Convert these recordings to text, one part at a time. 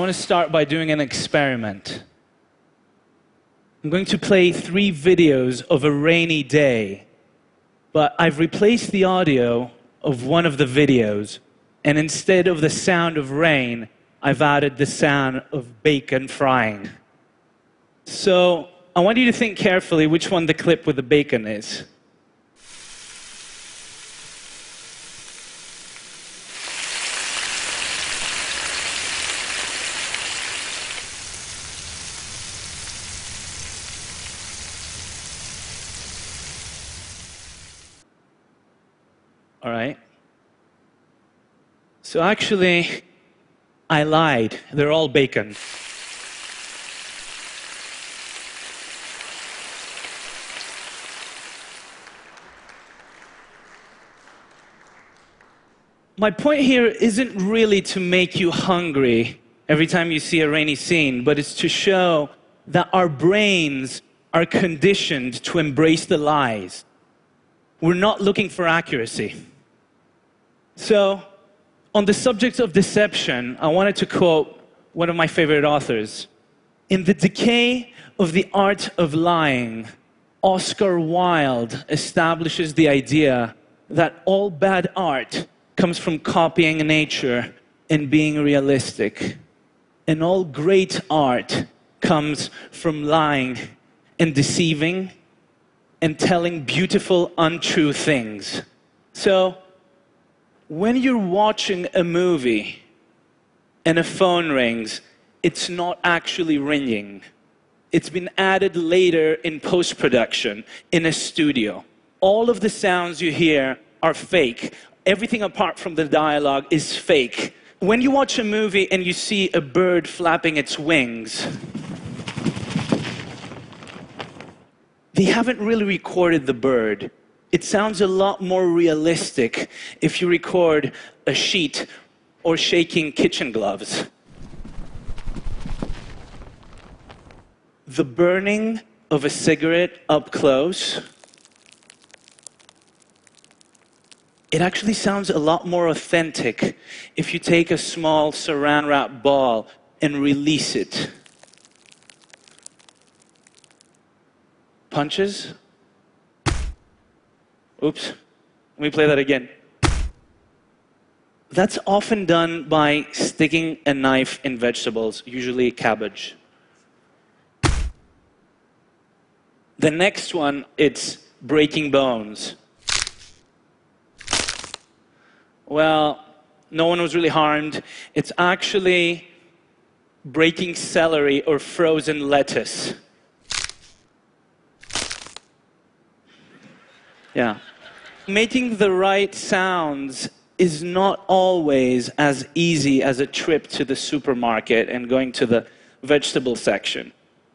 I want to start by doing an experiment. I'm going to play three videos of a rainy day, but I've replaced the audio of one of the videos, and instead of the sound of rain, I've added the sound of bacon frying. So I want you to think carefully which one the clip with the bacon is. All right? So actually, I lied. They're all bacon. My point here isn't really to make you hungry every time you see a rainy scene, but it's to show that our brains are conditioned to embrace the lies. We're not looking for accuracy. So, on the subject of deception, I wanted to quote one of my favorite authors. In The Decay of the Art of Lying, Oscar Wilde establishes the idea that all bad art comes from copying nature and being realistic. And all great art comes from lying and deceiving and telling beautiful, untrue things. So, when you're watching a movie and a phone rings, it's not actually ringing. It's been added later in post production in a studio. All of the sounds you hear are fake. Everything apart from the dialogue is fake. When you watch a movie and you see a bird flapping its wings, they haven't really recorded the bird it sounds a lot more realistic if you record a sheet or shaking kitchen gloves. The burning of a cigarette up close, it actually sounds a lot more authentic if you take a small saran wrap ball and release it. Punches? Oops. Let me play that again. That's often done by sticking a knife in vegetables, usually cabbage. The next one, it's breaking bones. Well, no one was really harmed. It's actually breaking celery or frozen lettuce. Yeah making the right sounds is not always as easy as a trip to the supermarket and going to the vegetable section.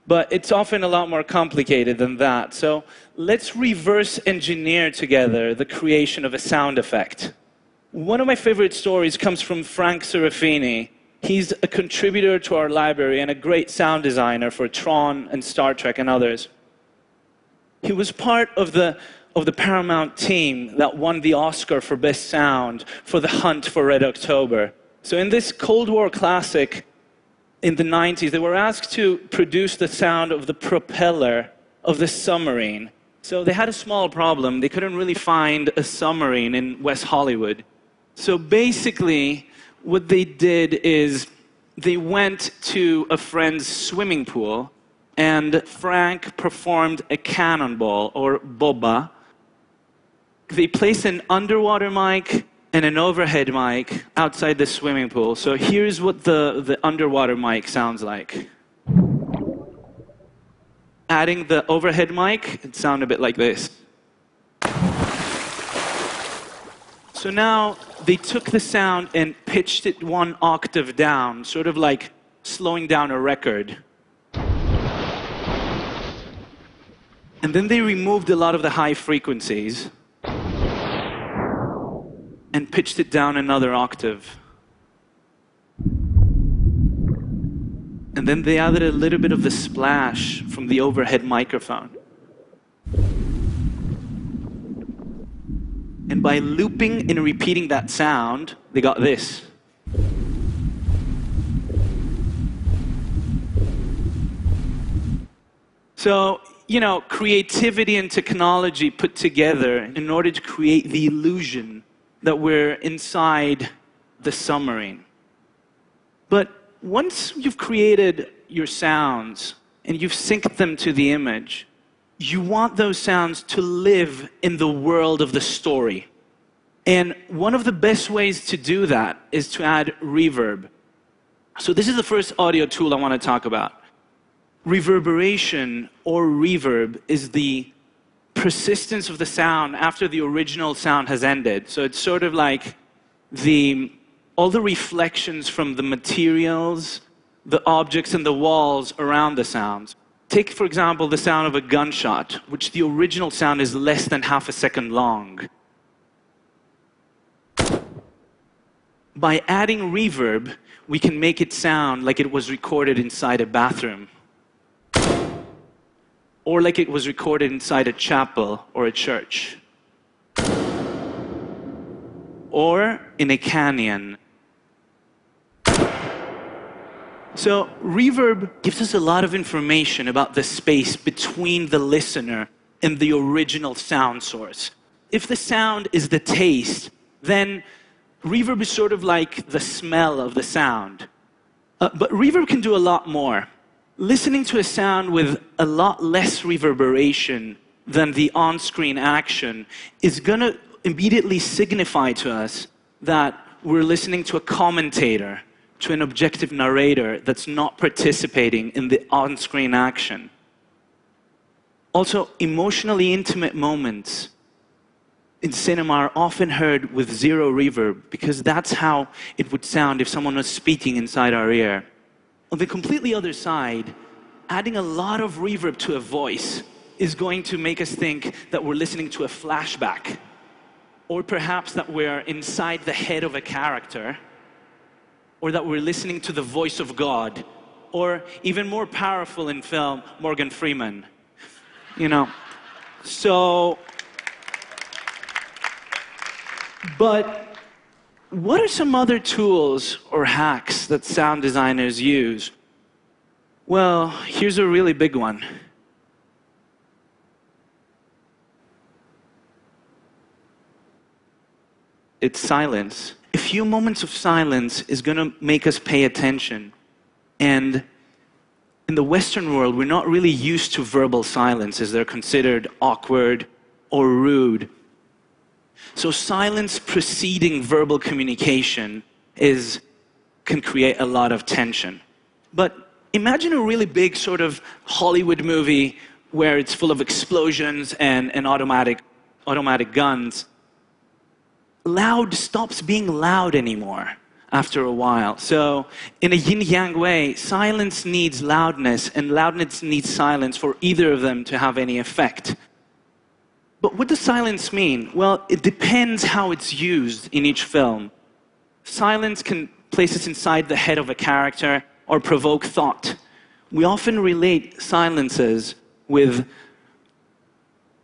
But it's often a lot more complicated than that. So let's reverse engineer together the creation of a sound effect. One of my favorite stories comes from Frank Serafine. He's a contributor to our library and a great sound designer for Tron and Star Trek and others. He was part of the of the Paramount team that won the Oscar for Best Sound for The Hunt for Red October. So, in this Cold War classic in the 90s, they were asked to produce the sound of the propeller of the submarine. So, they had a small problem. They couldn't really find a submarine in West Hollywood. So, basically, what they did is they went to a friend's swimming pool and Frank performed a cannonball or boba they place an underwater mic and an overhead mic outside the swimming pool. So here's what the, the underwater mic sounds like. Adding the overhead mic, it sounds a bit like this. So now they took the sound and pitched it one octave down, sort of like slowing down a record. And then they removed a lot of the high frequencies and pitched it down another octave. And then they added a little bit of the splash from the overhead microphone. And by looping and repeating that sound, they got this. So, you know, creativity and technology put together in order to create the illusion that we're inside the submarine. But once you've created your sounds and you've synced them to the image, you want those sounds to live in the world of the story. And one of the best ways to do that is to add reverb. So, this is the first audio tool I want to talk about. Reverberation or reverb is the persistence of the sound after the original sound has ended. So, it's sort of like the, all the reflections from the materials, the objects, and the walls around the sounds. Take, for example, the sound of a gunshot, which the original sound is less than half a second long. By adding reverb, we can make it sound like it was recorded inside a bathroom, or like it was recorded inside a chapel or a church, or in a canyon So, reverb gives us a lot of information about the space between the listener and the original sound source. If the sound is the taste, then reverb is sort of like the smell of the sound. Uh, but reverb can do a lot more. Listening to a sound with a lot less reverberation than the on screen action is going to immediately signify to us that we're listening to a commentator to an objective narrator that's not participating in the on screen action. Also, emotionally intimate moments in cinema are often heard with zero reverb because that's how it would sound if someone was speaking inside our ear. On the completely other side, adding a lot of reverb to a voice is going to make us think that we're listening to a flashback, or perhaps that we're inside the head of a character or that we're listening to the voice of God, or even more powerful in film, Morgan Freeman. You know, so, but what are some other tools or hacks that sound designers use? Well, here's a really big one. It's silence a few moments of silence is going to make us pay attention. And in the Western world, we're not really used to verbal silences. They're considered awkward or rude. So, silence preceding verbal communication is, can create a lot of tension. But imagine a really big sort of Hollywood movie where it's full of explosions and, and automatic, automatic guns loud stops being loud anymore after a while. So, in a yin yang way, silence needs loudness, and loudness needs silence for either of them to have any effect. But what does silence mean? Well, it depends how it's used in each film. Silence can place us inside the head of a character or provoke thought. We often relate silences with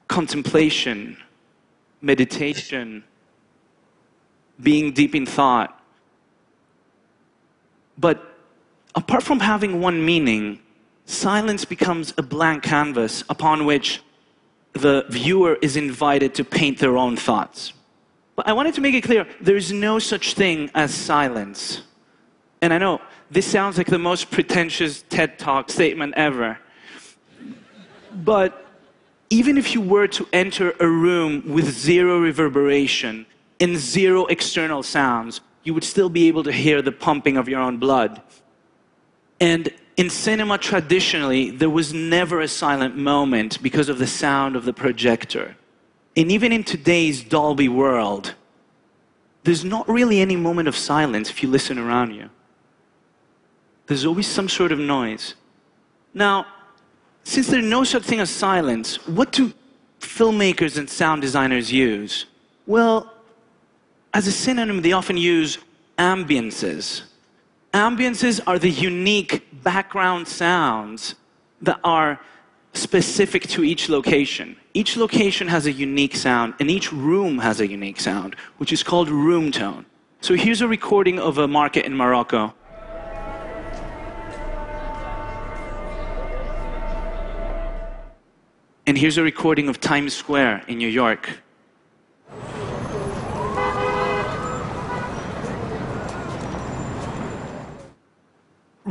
contemplation, meditation, being deep in thought. But apart from having one meaning, silence becomes a blank canvas upon which the viewer is invited to paint their own thoughts. But I wanted to make it clear there is no such thing as silence. And I know this sounds like the most pretentious TED Talk statement ever. But even if you were to enter a room with zero reverberation, and zero external sounds, you would still be able to hear the pumping of your own blood. And in cinema, traditionally, there was never a silent moment because of the sound of the projector. And even in today's Dolby world, there's not really any moment of silence if you listen around you. There's always some sort of noise. Now, since there's no such thing as silence, what do filmmakers and sound designers use? Well, as a synonym, they often use ambiances. Ambiances are the unique background sounds that are specific to each location. Each location has a unique sound, and each room has a unique sound, which is called room tone. So here's a recording of a market in Morocco. And here's a recording of Times Square in New York.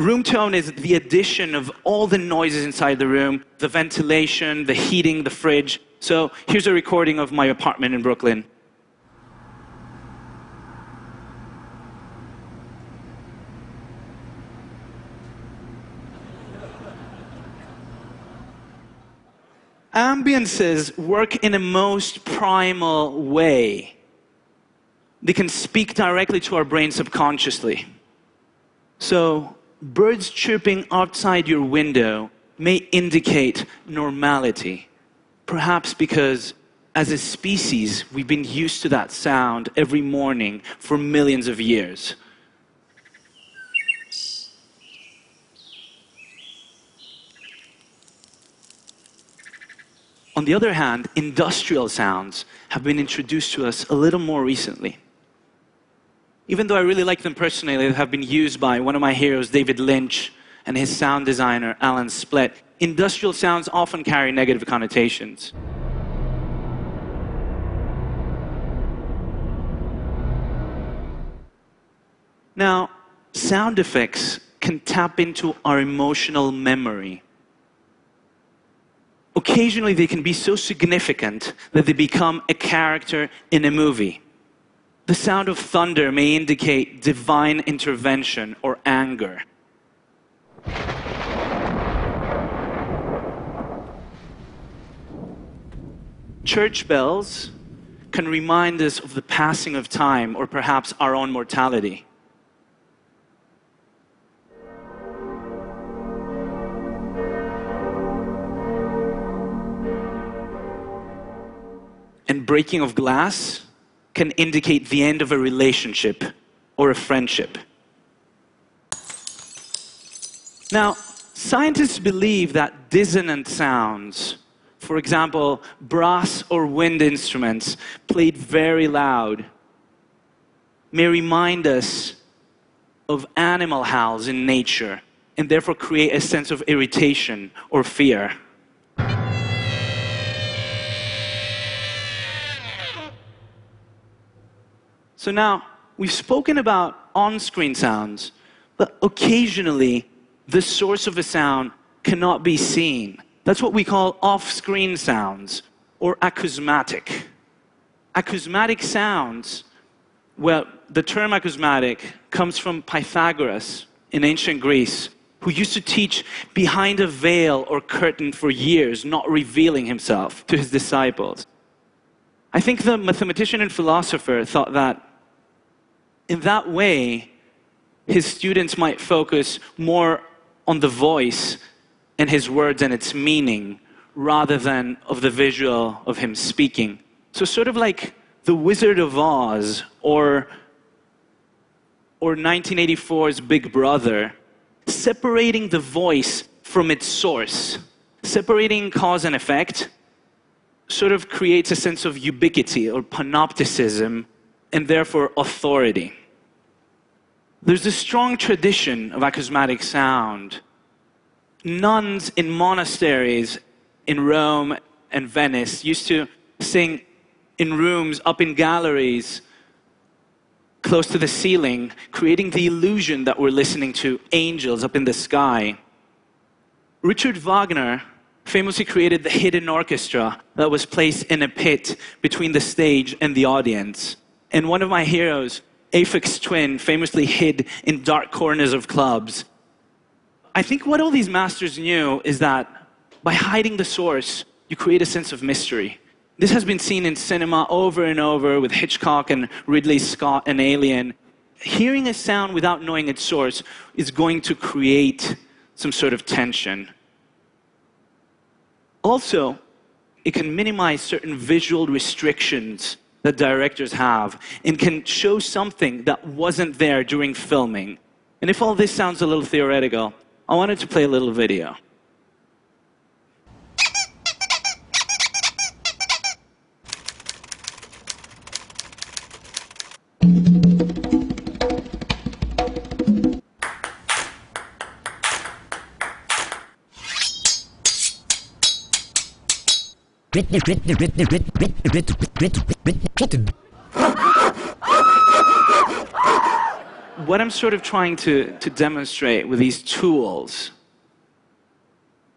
Room tone is the addition of all the noises inside the room the ventilation, the heating, the fridge. So here's a recording of my apartment in Brooklyn. Ambiances work in a most primal way. They can speak directly to our brain subconsciously. So, birds chirping outside your window may indicate normality, perhaps because as a species, we've been used to that sound every morning for millions of years. On the other hand, industrial sounds have been introduced to us a little more recently. Even though I really like them personally, they have been used by one of my heroes, David Lynch, and his sound designer, Alan Splet. Industrial sounds often carry negative connotations. Now, sound effects can tap into our emotional memory. Occasionally, they can be so significant that they become a character in a movie. The sound of thunder may indicate divine intervention or anger. Church bells can remind us of the passing of time or perhaps our own mortality. And breaking of glass can indicate the end of a relationship or a friendship. Now, scientists believe that dissonant sounds, for example, brass or wind instruments played very loud, may remind us of animal howls in nature and therefore create a sense of irritation or fear. So now, we've spoken about on screen sounds, but occasionally the source of a sound cannot be seen. That's what we call off screen sounds or acousmatic. Acousmatic sounds, well, the term acousmatic comes from Pythagoras in ancient Greece, who used to teach behind a veil or curtain for years, not revealing himself to his disciples. I think the mathematician and philosopher thought that in that way, his students might focus more on the voice and his words and its meaning rather than of the visual of him speaking. So, sort of like The Wizard of Oz or, or 1984's Big Brother, separating the voice from its source, separating cause and effect, sort of creates a sense of ubiquity or panopticism and therefore authority. There's a strong tradition of acousmatic sound. Nuns in monasteries in Rome and Venice used to sing in rooms up in galleries close to the ceiling, creating the illusion that we're listening to angels up in the sky. Richard Wagner famously created the hidden orchestra that was placed in a pit between the stage and the audience. And one of my heroes, Aphex Twin famously hid in dark corners of clubs. I think what all these masters knew is that by hiding the source, you create a sense of mystery. This has been seen in cinema over and over with Hitchcock and Ridley Scott and Alien. Hearing a sound without knowing its source is going to create some sort of tension. Also, it can minimize certain visual restrictions that directors have and can show something that wasn't there during filming. And if all this sounds a little theoretical, I wanted to play a little video. What I'm sort of trying to, to demonstrate with these tools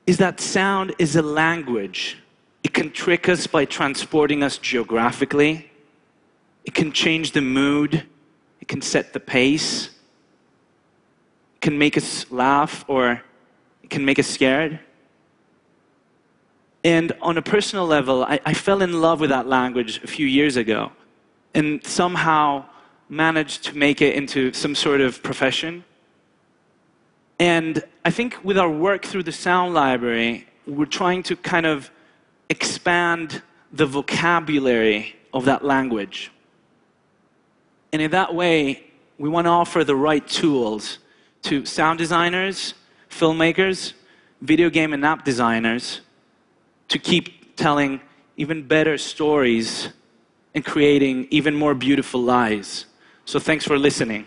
is that sound is a language. It can trick us by transporting us geographically. It can change the mood. It can set the pace. It can make us laugh or it can make us scared. And on a personal level, I, I fell in love with that language a few years ago and somehow managed to make it into some sort of profession. And I think with our work through the sound library, we're trying to kind of expand the vocabulary of that language. And in that way, we want to offer the right tools to sound designers, filmmakers, video game and app designers to keep telling even better stories and creating even more beautiful lies. So thanks for listening.